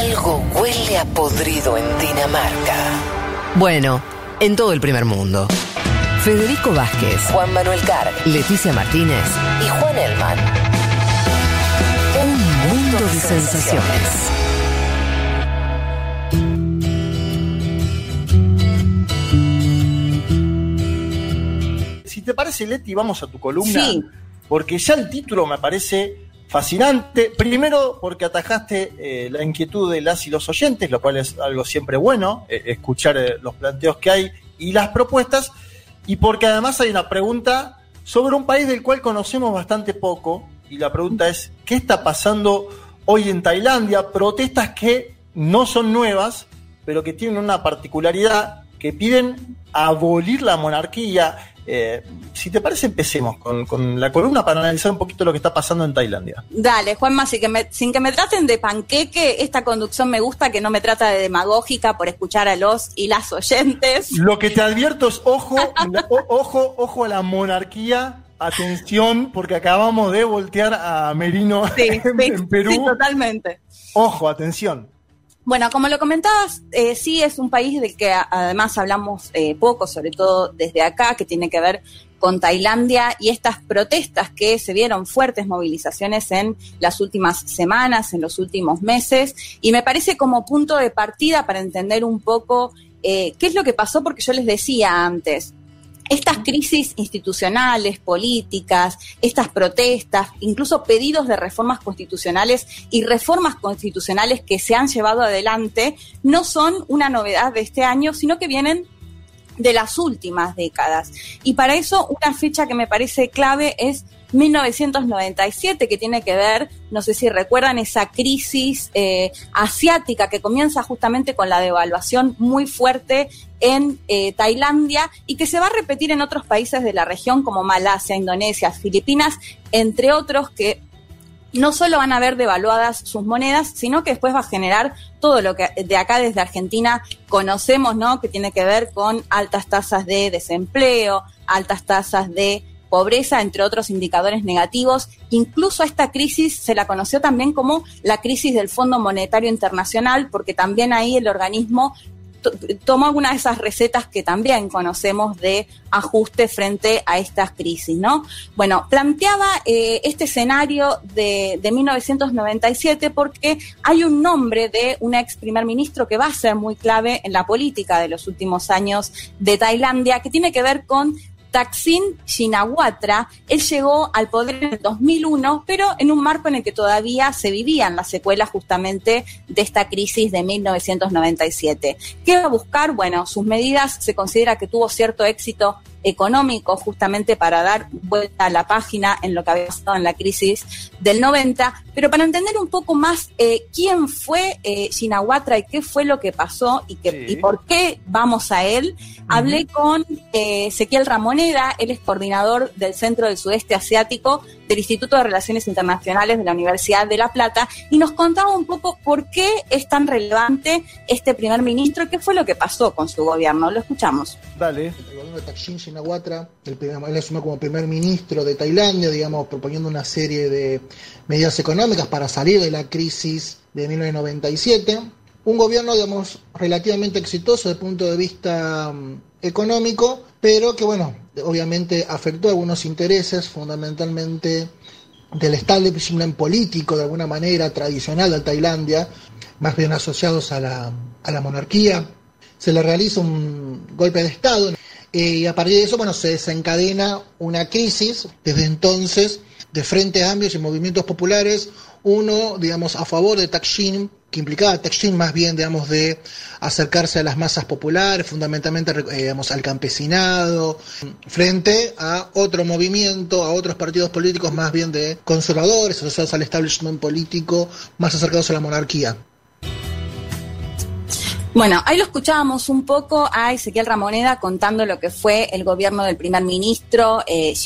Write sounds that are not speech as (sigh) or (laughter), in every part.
Algo huele a podrido en Dinamarca. Bueno, en todo el primer mundo. Federico Vázquez, Juan Manuel Carg Leticia Martínez, y Juan Elman. un mundo de sensaciones. Si te parece, Leti, vamos a tu columna. Sí. Porque ya el título me parece fascinante. Primero, porque atajaste eh, la inquietud de las y los oyentes, lo cual es algo siempre bueno, eh, escuchar eh, los planteos que hay y las propuestas. Y porque además hay una pregunta sobre un país del cual conocemos bastante poco. Y la pregunta es, ¿qué está pasando hoy en Tailandia? Protestas que no son nuevas, pero que tienen una particularidad, que piden abolir la monarquía. Eh, si te parece, empecemos con, con la columna para analizar un poquito lo que está pasando en Tailandia. Dale, Juanma, sin que, me, sin que me traten de panqueque, esta conducción me gusta que no me trata de demagógica por escuchar a los y las oyentes. Lo que te advierto es, ojo, (laughs) o- ojo, ojo a la monarquía, atención, porque acabamos de voltear a Merino Sí, (laughs) en, sí, en Perú. sí, totalmente. Ojo, atención. Bueno, como lo comentabas, eh, sí es un país del que además hablamos eh, poco, sobre todo desde acá, que tiene que ver con Tailandia y estas protestas que se vieron fuertes movilizaciones en las últimas semanas, en los últimos meses, y me parece como punto de partida para entender un poco eh, qué es lo que pasó, porque yo les decía antes, estas crisis institucionales, políticas, estas protestas, incluso pedidos de reformas constitucionales y reformas constitucionales que se han llevado adelante, no son una novedad de este año, sino que vienen de las últimas décadas. Y para eso una fecha que me parece clave es 1997, que tiene que ver, no sé si recuerdan, esa crisis eh, asiática que comienza justamente con la devaluación muy fuerte en eh, Tailandia y que se va a repetir en otros países de la región como Malasia, Indonesia, Filipinas, entre otros que no solo van a ver devaluadas sus monedas, sino que después va a generar todo lo que de acá desde Argentina conocemos, ¿no? Que tiene que ver con altas tasas de desempleo, altas tasas de pobreza, entre otros indicadores negativos. Incluso esta crisis se la conoció también como la crisis del Fondo Monetario Internacional, porque también ahí el organismo to- tomó algunas de esas recetas que también conocemos de ajuste frente a estas crisis, ¿no? Bueno, planteaba eh, este escenario de, de 1997 porque hay un nombre de un ex primer ministro que va a ser muy clave en la política de los últimos años de Tailandia, que tiene que ver con Taksin Shinawatra, él llegó al poder en el 2001, pero en un marco en el que todavía se vivían las secuelas justamente de esta crisis de 1997. ¿Qué va a buscar? Bueno, sus medidas se considera que tuvo cierto éxito económico justamente para dar vuelta a la página en lo que había pasado en la crisis del 90, pero para entender un poco más eh, quién fue eh, Shinawatra y qué fue lo que pasó y, que, Sí. y por qué vamos a él, hablé con eh, Ezequiel Ramoneda, él es coordinador del Centro del Sudeste Asiático del Instituto de Relaciones Internacionales de la Universidad de La Plata y nos contaba un poco por qué es tan relevante este primer ministro y qué fue lo que pasó con su gobierno. Lo escuchamos. Dale. el gobierno de Thaksin Shinawatra, el primer, él asumió como primer ministro de Tailandia, digamos, proponiendo una serie de medidas económicas para salir de la crisis de 1997. Un gobierno, digamos, relativamente exitoso desde el punto de vista mm, económico, pero que, bueno, obviamente afectó algunos intereses, fundamentalmente del establishment político, de alguna manera, tradicional de Tailandia, más bien asociados a la, a la monarquía. Se le realiza un golpe de Estado eh, y a partir de eso, bueno, se desencadena una crisis. Desde entonces, de frentes amplios y movimientos populares, uno, digamos, a favor de Taksin, que implicaba Taksin más bien, digamos, de acercarse a las masas populares, fundamentalmente, eh, digamos, al campesinado, frente a otro movimiento, a otros partidos políticos más bien de conservadores, asociados al establishment político, más acercados a la monarquía. Bueno, ahí lo escuchábamos un poco a Ezequiel Ramoneda contando lo que fue el gobierno del primer ministro eh,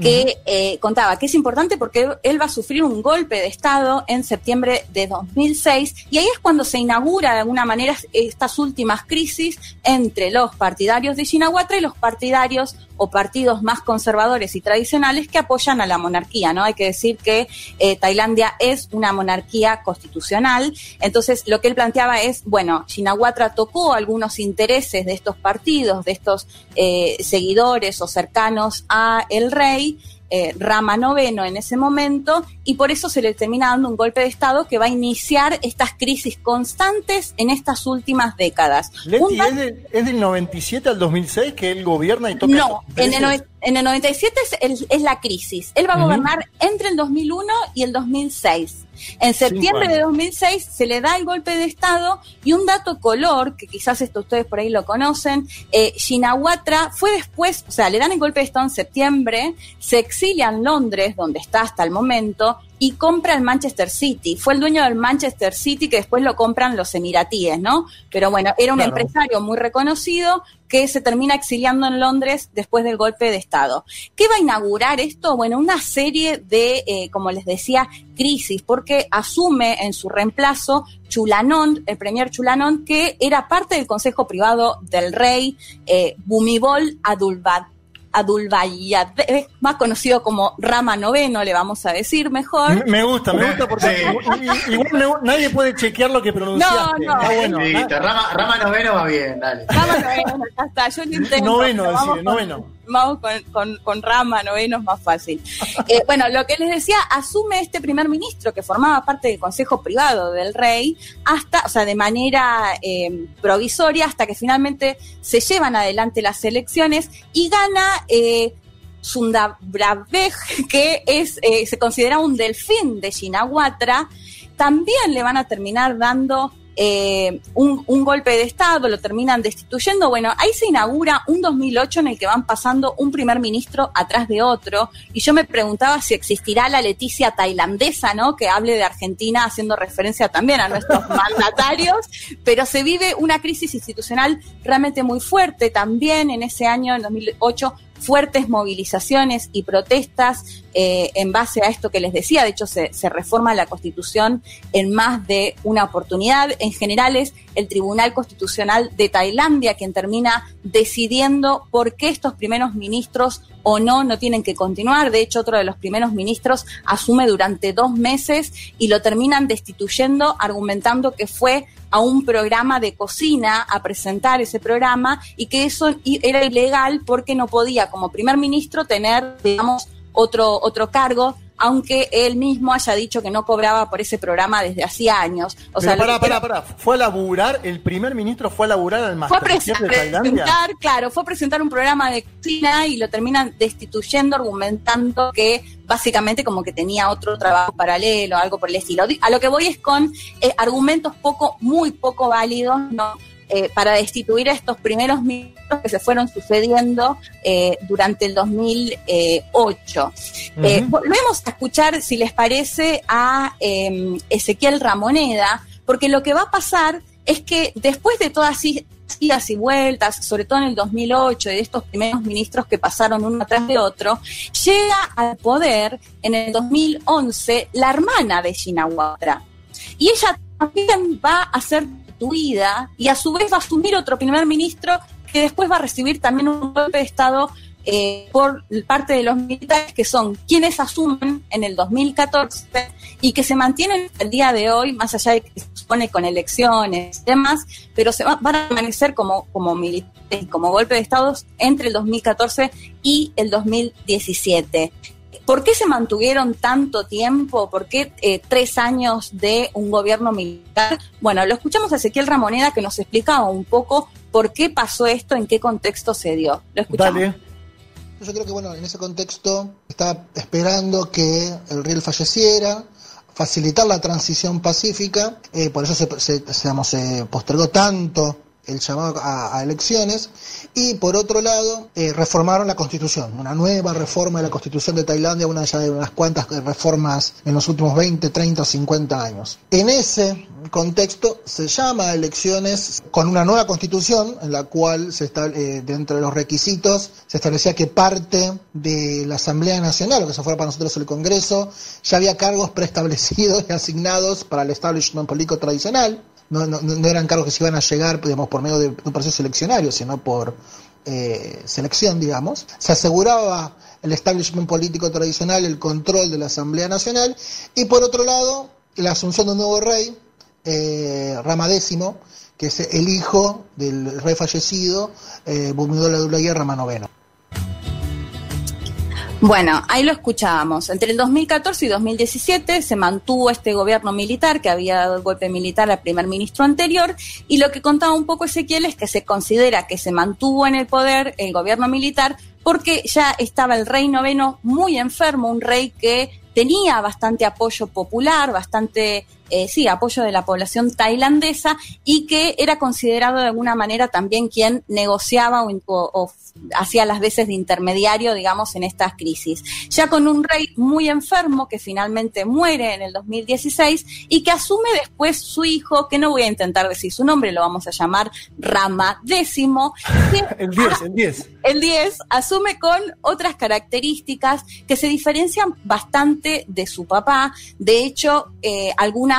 que eh, contaba que es importante porque él va a sufrir un golpe de Estado en septiembre de 2006 y ahí es cuando se inaugura de alguna manera estas últimas crisis entre los partidarios de Shinawatra y los partidarios o partidos más conservadores y tradicionales que apoyan a la monarquía, ¿no? Hay que decir que eh, Tailandia es una monarquía constitucional, entonces lo que él planteaba es, bueno, Shinawatra tocó algunos intereses de estos partidos, de estos eh, seguidores o cercanos a el rey, eh, Rama IX en ese momento y por eso se le termina dando un golpe de Estado que va a iniciar estas crisis constantes en estas últimas décadas. Leti, ¿es, ¿es, del 97 al 2006 que él gobierna y toca? No, en el, en el 97 es, es, la crisis. Él va a gobernar entre el 2001 y el 2006. En septiembre de 2006 se le da el golpe de Estado y un dato color, que quizás esto ustedes por ahí lo conocen, eh, Shinawatra fue después, o sea, le dan el golpe de Estado en septiembre, se exilia en Londres, donde está hasta el momento, y compra el Manchester City. Fue el dueño del Manchester City que después lo compran los emiratíes, ¿no? Pero bueno, era un empresario muy reconocido que se termina exiliando en Londres después del golpe de Estado. ¿Qué va a inaugurar esto? Bueno, una serie de, eh, como les decía, crisis, porque asume en su reemplazo Chulanón, el premier Chulanón, que era parte del Consejo Privado del Rey eh, Bumibol Adulbad Adulbayad, más conocido como Rama Noveno, le vamos a decir mejor. Me gusta, me gusta porque igual nadie puede chequear lo que pronunciaste. No, no. bueno, Rama, Rama, Noveno va bien, dale. Rama Noveno, ya está, yo lo intento. Noveno, decir, noveno vamos con, rama, noveno es más fácil. (laughs) Eh, bueno, lo que les decía, asume este primer ministro que formaba parte del Consejo Privado del Rey, hasta, o sea, de manera eh, provisoria, hasta que finalmente se llevan adelante las elecciones y gana eh, Sundabravej, (laughs) que es, eh, se considera un delfín de Shinawatra. También le van a terminar dando eh, un, un, golpe de Estado, lo terminan destituyendo. Bueno, ahí se inaugura un 2008 en el que van pasando un primer ministro atrás de otro. Y yo me preguntaba si existirá la Leticia tailandesa, ¿no? Que hable de Argentina haciendo referencia también a nuestros (laughs) mandatarios. Pero se vive una crisis institucional realmente muy fuerte también en ese año, en 2008 fuertes movilizaciones y protestas eh, en base a esto que les decía. De hecho, se, se, reforma la Constitución en más de una oportunidad. En general es el Tribunal Constitucional de Tailandia quien termina decidiendo por qué estos primeros ministros o no no tienen que continuar. De hecho, otro de los primeros ministros asume durante dos meses y lo terminan destituyendo argumentando que fue a un programa de cocina a presentar ese programa y que eso era ilegal porque no podía como primer ministro tener, digamos, otro, otro cargo aunque él mismo haya dicho que no cobraba por ese programa desde hacía años. O sea, pará, pará, pará. Fue a laburar, el primer ministro fue a laburar al Masterchef de Tailandia. Claro, fue a presentar un programa de cocina y lo terminan destituyendo argumentando que básicamente como que tenía otro trabajo paralelo, algo por el estilo. A lo que voy es con eh, argumentos poco, muy poco válidos, ¿no? Eh, para destituir a estos primeros ministros que se fueron sucediendo eh, durante el 2008. Eh, volvemos a escuchar, si les parece, a em, Ezequiel Ramoneda, porque lo que va a pasar es que después de todas idas y vueltas, sobre todo en el 2008, de estos primeros ministros que pasaron uno atrás de otro, llega al poder en el 2011 la hermana de Shinawatra. Y ella también va a ser y a su vez va a asumir otro primer ministro que después va a recibir también un golpe de Estado eh, por parte de los militares, que son quienes asumen en el 2014 y que se mantienen el día de hoy, más allá de que se supone con elecciones y demás, pero se van a permanecer como, como militares, como golpe de Estado entre el 2014 y el 2017. ¿Por qué se mantuvieron tanto tiempo? ¿Por qué eh, tres años de un gobierno militar? Bueno, lo escuchamos a Ezequiel Ramoneda que nos explicaba un poco por qué pasó esto, en qué contexto se dio. Lo escuchamos. Yo creo que bueno, en ese contexto estaba esperando que el rey falleciera, facilitar la transición pacífica, eh, por eso se, se, se postergó tanto el llamado a, elecciones y por otro lado eh, reformaron la constitución, una nueva reforma de la constitución de Tailandia, una de unas cuantas reformas en los últimos 20, 30, 50 años. En ese contexto se llama a elecciones con una nueva constitución en la cual se está, eh, dentro de los requisitos se establecía que parte de la Asamblea Nacional, lo que se fuera para nosotros el Congreso, ya había cargos preestablecidos y asignados para el establishment político tradicional no, no, eran cargos que se iban a llegar digamos, por medio de un proceso seleccionario, sino por eh, selección, digamos. Se aseguraba el establishment político tradicional, el control de la Asamblea Nacional, y por otro lado, la asunción de un nuevo rey, eh, Rama X, que es el hijo del rey fallecido, eh, Bumidol guerra Rama IX. Bueno, ahí lo escuchábamos. Entre el 2014 y 2017 se mantuvo este gobierno militar que había dado el golpe militar al primer ministro anterior y lo que contaba un poco Ezequiel es que se considera que se mantuvo en el poder el gobierno militar porque ya estaba el rey noveno muy enfermo, un rey que tenía bastante apoyo popular, bastante, eh, sí, apoyo de la población tailandesa y que era considerado de alguna manera también quien negociaba o, o hacía las veces de intermediario, digamos, en estas crisis. Ya con un rey muy enfermo que finalmente muere en el 2016 y que asume después su hijo, que no voy a intentar decir su nombre, lo vamos a llamar Rama X. (laughs) el 10, el 10. (laughs) El 10 asume con otras características que se diferencian bastante de su papá. De hecho, eh, algunas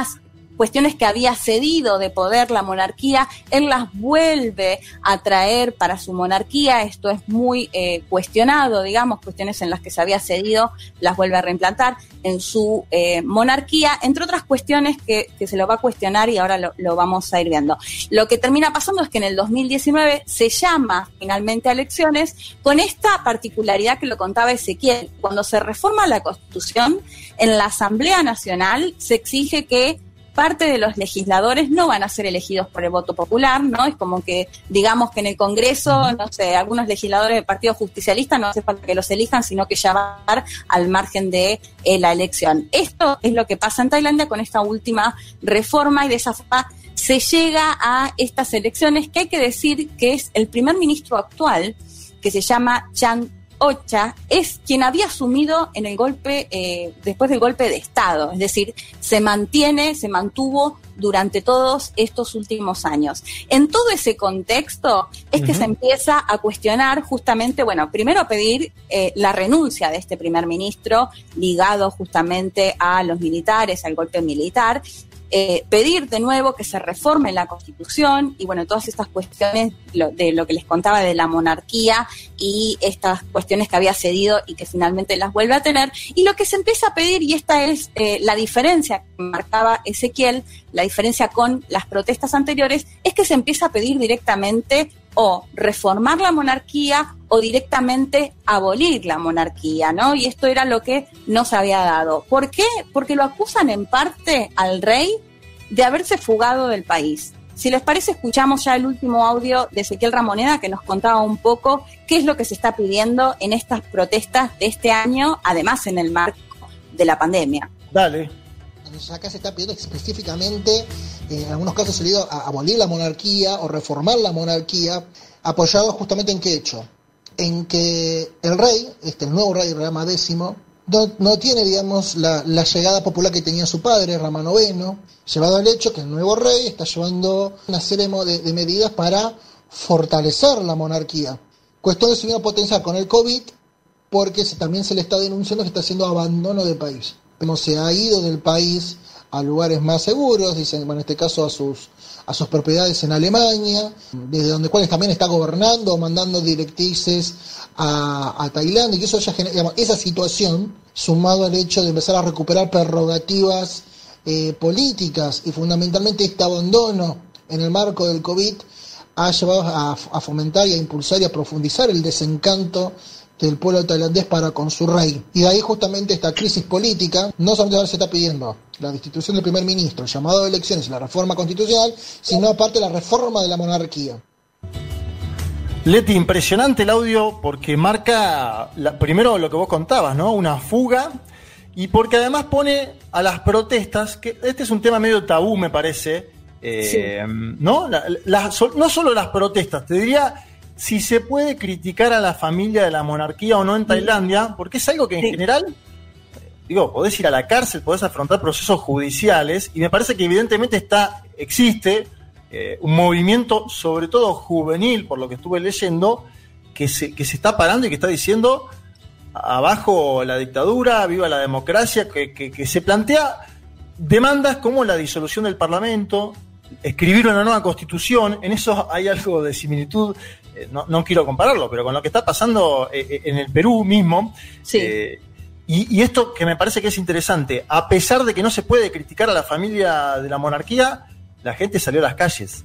cuestiones que había cedido de poder la monarquía, él las vuelve a traer para su monarquía. Esto es muy eh, cuestionado, digamos, cuestiones en las que se había cedido, las vuelve a reimplantar en su eh, monarquía, entre otras cuestiones que, se lo va a cuestionar y ahora lo, lo, vamos a ir viendo. Lo que termina pasando es que en el 2019 se llama finalmente a elecciones con esta particularidad que lo contaba Ezequiel. Cuando se reforma la Constitución, en la Asamblea Nacional se exige que parte de los legisladores no van a ser elegidos por el voto popular, ¿no? Es como que, digamos que en el Congreso, no sé, algunos legisladores del Partido Justicialista no hace falta que los elijan, sino que ya van a al margen de eh, la elección. Esto es lo que pasa en Tailandia con esta última reforma y de esa forma se llega a estas elecciones que hay que decir que es el primer ministro actual, que se llama Chan Ocha es quien había asumido en el golpe, eh, después del golpe de Estado, es decir, se mantiene, se mantuvo durante todos estos últimos años. En todo ese contexto es que se empieza a cuestionar justamente, bueno, primero a pedir eh, la renuncia de este primer ministro ligado justamente a los militares, al golpe militar, eh, pedir de nuevo que se reforme la constitución y bueno, todas estas cuestiones de lo que les contaba de la monarquía y estas cuestiones que había cedido y que finalmente las vuelve a tener. Y lo que se empieza a pedir, y esta es eh, la diferencia que marcaba Ezequiel, la diferencia con las protestas anteriores, es que se empieza a pedir directamente o reformar la monarquía o directamente abolir la monarquía, ¿no? Y esto era lo que no se había dado. ¿Por qué? Porque lo acusan en parte al rey de haberse fugado del país. Si les parece, escuchamos ya el último audio de Ezequiel Ramoneda que nos contaba un poco qué es lo que se está pidiendo en estas protestas de este año, además en el marco de la pandemia. Dale. Acá se está pidiendo específicamente en algunos casos se le a abolir la monarquía o reformar la monarquía, apoyado justamente en qué hecho? En que el rey, este, el nuevo rey Rama X, no, tiene, digamos, la, llegada popular que tenía su padre, Rama IX, llevado al hecho que el nuevo rey está llevando una serie de, medidas para fortalecer la monarquía. Cuestión de se vino a potenciar con el COVID, porque también se le está denunciando que está haciendo abandono del país. Como se ha ido del país a lugares más seguros, dicen, bueno, en este caso a sus, a sus propiedades en Alemania, desde donde cuales también está gobernando, mandando directrices a, Tailandia, y eso ya genera, digamos, esa situación, sumado al hecho de empezar a recuperar prerrogativas eh, políticas y fundamentalmente este abandono en el marco del COVID, ha llevado a, a, fomentar y a impulsar y a profundizar el desencanto del pueblo tailandés para con su rey. Y de ahí justamente esta crisis política, no solamente ahora se está pidiendo la destitución del primer ministro, el llamado de elecciones y la reforma constitucional, sino aparte la reforma de la monarquía. Leti, impresionante el audio porque marca primero lo que vos contabas, ¿no? Una fuga y porque además pone a las protestas, que este es un tema medio tabú me parece, eh, ¿no? La- la- so- no solo las protestas, te diría si se puede criticar a la familia de la monarquía o no en Tailandia, porque es algo que en Sí. general, digo, podés ir a la cárcel, podés afrontar procesos judiciales, y me parece que evidentemente está, existe eh, un movimiento, sobre todo juvenil, por lo que estuve leyendo, que se, que se está parando y que está diciendo abajo la dictadura, viva la democracia, que, que- que se plantea demandas como la disolución del Parlamento, escribir una nueva constitución, en eso hay algo de similitud, no, no quiero compararlo, pero con lo que está pasando eh, eh, en el Perú mismo. Sí. eh, y, y esto que me parece que es interesante, a pesar de que no se puede criticar a la familia de la monarquía, la gente salió a las calles.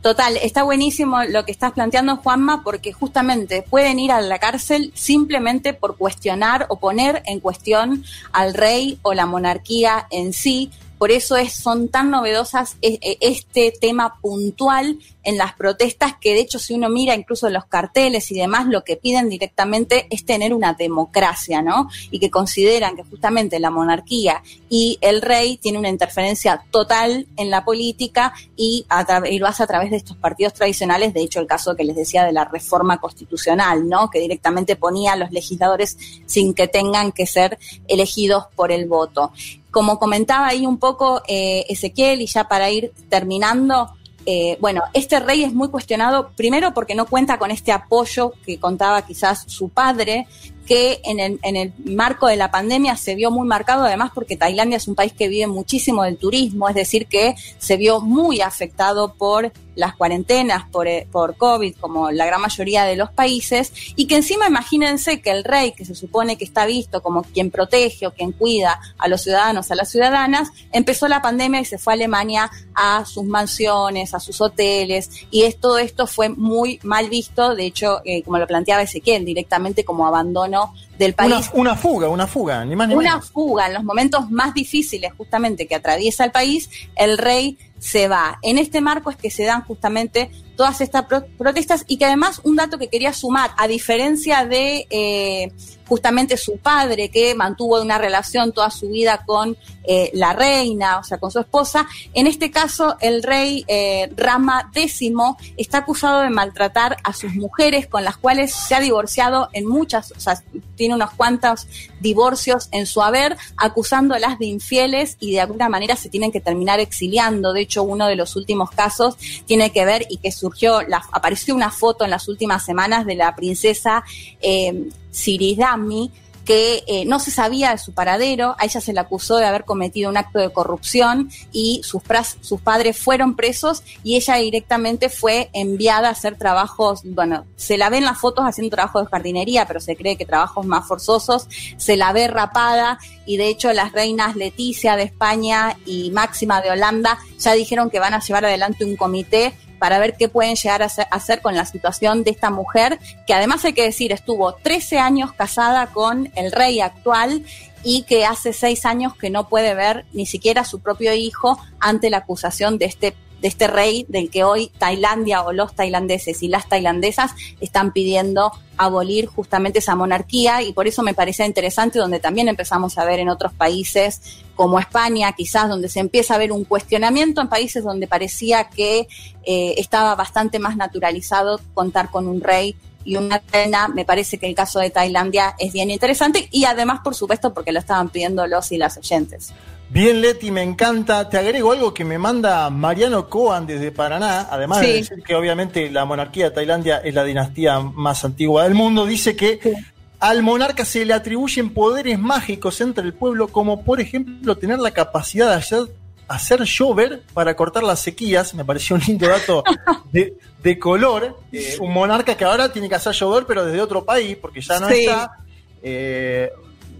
Total, está buenísimo lo que estás planteando, Juanma, porque justamente pueden ir a la cárcel simplemente por cuestionar o poner en cuestión al rey o la monarquía en sí. Por eso es, son tan novedosas eh, este tema puntual en las protestas que de hecho si uno mira incluso los carteles y demás, lo que piden directamente es tener una democracia, ¿no? Y que consideran que justamente la monarquía y el rey tienen una interferencia total en la política y, y lo hace a través de estos partidos tradicionales, de hecho el caso que les decía de la reforma constitucional, ¿no? Que directamente ponía a los legisladores sin que tengan que ser elegidos por el voto. Como comentaba ahí un poco eh, Ezequiel, y ya para ir terminando, eh, bueno, este rey es muy cuestionado, primero porque no cuenta con este apoyo que contaba quizás su padre, que en el, en el marco de la pandemia se vio muy marcado, además porque Tailandia es un país que vive muchísimo del turismo, es decir, que se vio muy afectado por las cuarentenas, por, eh, por COVID, como la gran mayoría de los países, y que encima imagínense que el rey, que se supone que está visto como quien protege o quien cuida a los ciudadanos, a las ciudadanas, empezó la pandemia y se fue a Alemania a sus mansiones, a sus hoteles, y es, todo esto fue muy mal visto, de hecho, eh, como lo planteaba Ezequiel, directamente como abandono del Una, país. una fuga, una fuga, ni más ni Una menos. fuga en los momentos más difíciles justamente que atraviesa el país, el rey se va. En este marco es que se dan justamente todas estas pro- protestas y que además un dato que quería sumar, a diferencia de eh, justamente su padre que mantuvo una relación toda su vida con eh, la reina, o sea, con su esposa, en este caso el rey eh, Rama X está acusado de maltratar a sus mujeres con las cuales se ha divorciado en muchas, o sea, tiene unos cuantos divorcios en su haber, acusándolas de infieles y de alguna manera se tienen que terminar exiliando. De hecho, uno de los últimos casos tiene que ver y que surgió, la, apareció una foto en las últimas semanas de la princesa eh, Siridami, que eh, no se sabía de su paradero, a ella se le acusó de haber cometido un acto de corrupción y sus, padres fueron presos y ella directamente fue enviada a hacer trabajos, bueno, se la ve en las fotos haciendo trabajos de jardinería, pero se cree que trabajos más forzosos, se la ve rapada y de hecho las reinas Leticia de España y Máxima de Holanda ya dijeron que van a llevar adelante un comité para ver qué pueden llegar a hacer, con la situación de esta mujer, que además hay que decir, estuvo 13 años casada con el rey actual y que hace seis años que no puede ver ni siquiera a su propio hijo ante la acusación de este de este rey del que hoy Tailandia o los tailandeses y las tailandesas están pidiendo abolir justamente esa monarquía y por eso me parece interesante donde también empezamos a ver en otros países como España, quizás donde se empieza a ver un cuestionamiento en países donde parecía que eh, estaba bastante más naturalizado contar con un rey y una reina. Me parece que el caso de Tailandia es bien interesante y además, por supuesto, porque lo estaban pidiendo los y las oyentes. Bien, Leti, me encanta. Te agrego algo que me manda Mariano Coan desde Paraná, además de decir que obviamente la monarquía de Tailandia es la dinastía más antigua del mundo. Dice que al monarca se le atribuyen poderes mágicos entre el pueblo, como por ejemplo tener la capacidad de hacer, hacer llover para cortar las sequías. Me pareció un lindo dato de, de color. Eh, un monarca que ahora tiene que hacer llover, pero desde otro país, porque ya no Sí. está. Eh,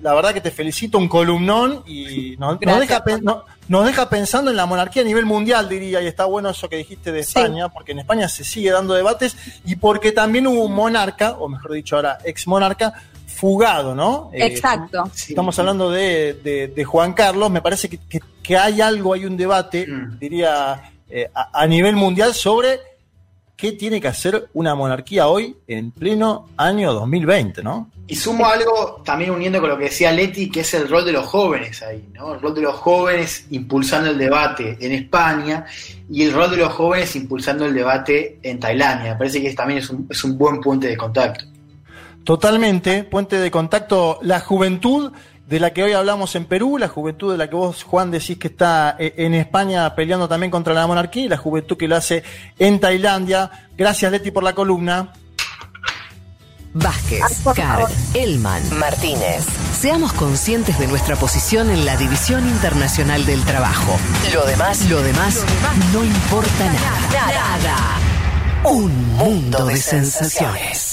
la verdad que te felicito, un columnón y nos, deja, pen- no- nos deja pensando en la monarquía a nivel mundial, diría, y está bueno eso que dijiste de Sí. España, porque en España se sigue dando debates y porque también hubo un monarca, o mejor dicho ahora, ex monarca, fugado, ¿no? Eh, Exacto. Estamos hablando de, de- de Juan Carlos, me parece que, que- que hay algo, hay un debate, Mm. diría, eh, a, a nivel mundial sobre qué tiene que hacer una monarquía hoy en pleno año 2020, ¿no? Y sumo algo también uniendo con lo que decía Leti, que es el rol de los jóvenes ahí, ¿no? El rol de los jóvenes impulsando el debate en España y el rol de los jóvenes impulsando el debate en Tailandia. Me parece que también es un, es un buen puente de contacto. Totalmente, puente de contacto, la juventud de la que hoy hablamos en Perú, la juventud de la que vos, Juan, decís que está eh, en España peleando también contra la monarquía y la juventud que lo hace en Tailandia. Gracias, Leti, por la columna. Vázquez, Card, Elman, Martínez. Seamos conscientes de nuestra posición en la División Internacional del Trabajo. Lo demás, Lo demás no importa nada. nada. Un mundo de sensaciones.